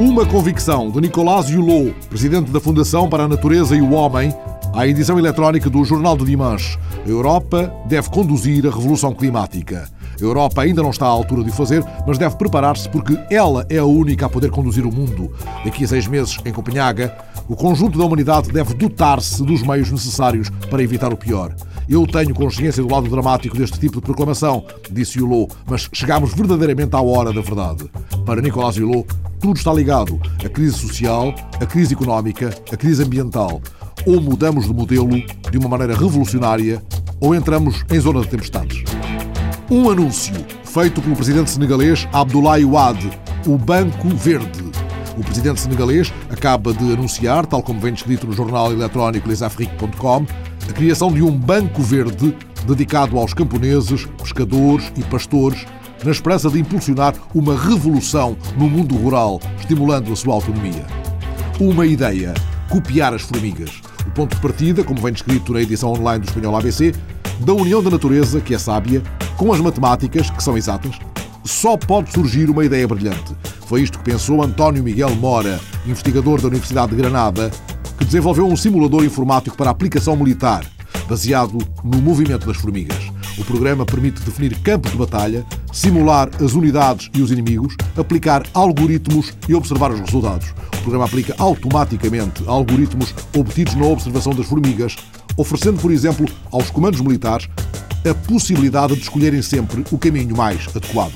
Uma convicção de Nicolás Hulot, presidente da Fundação para a Natureza e o Homem, à edição eletrónica do Jornal de Dimanche. A Europa deve conduzir a revolução climática. A Europa ainda não está à altura de o fazer, mas deve preparar-se porque ela é a única a poder conduzir o mundo. Daqui a seis meses, em Copenhaga, o conjunto da humanidade deve dotar-se dos meios necessários para evitar o pior. Eu tenho consciência do lado dramático deste tipo de proclamação, disse Hulot, mas chegamos verdadeiramente à hora da verdade. Para Nicolás Hulot, tudo está ligado. A crise social, a crise económica, a crise ambiental. Ou mudamos de modelo de uma maneira revolucionária, ou entramos em zona de tempestades. Um anúncio feito pelo presidente senegalês Abdoulaye Wade, o Banco Verde. O presidente senegalês acaba de anunciar, tal como vem descrito no jornal eletrónico lesafrique.com, a criação de um Banco Verde dedicado aos camponeses, pescadores e pastores, na esperança de impulsionar uma revolução no mundo rural, estimulando a sua autonomia. Uma ideia: copiar as formigas. O ponto de partida, como vem descrito na edição online do Espanhol ABC, da união da natureza, que é sábia, com as matemáticas, que são exatas, só pode surgir uma ideia brilhante. Foi isto que pensou António Miguel Mora, investigador da Universidade de Granada, que desenvolveu um simulador informático para aplicação militar, baseado no movimento das formigas. O programa permite definir campos de batalha, simular as unidades e os inimigos, aplicar algoritmos e observar os resultados. O programa aplica automaticamente algoritmos obtidos na observação das formigas, oferecendo, por exemplo, aos comandos militares a possibilidade de escolherem sempre o caminho mais adequado.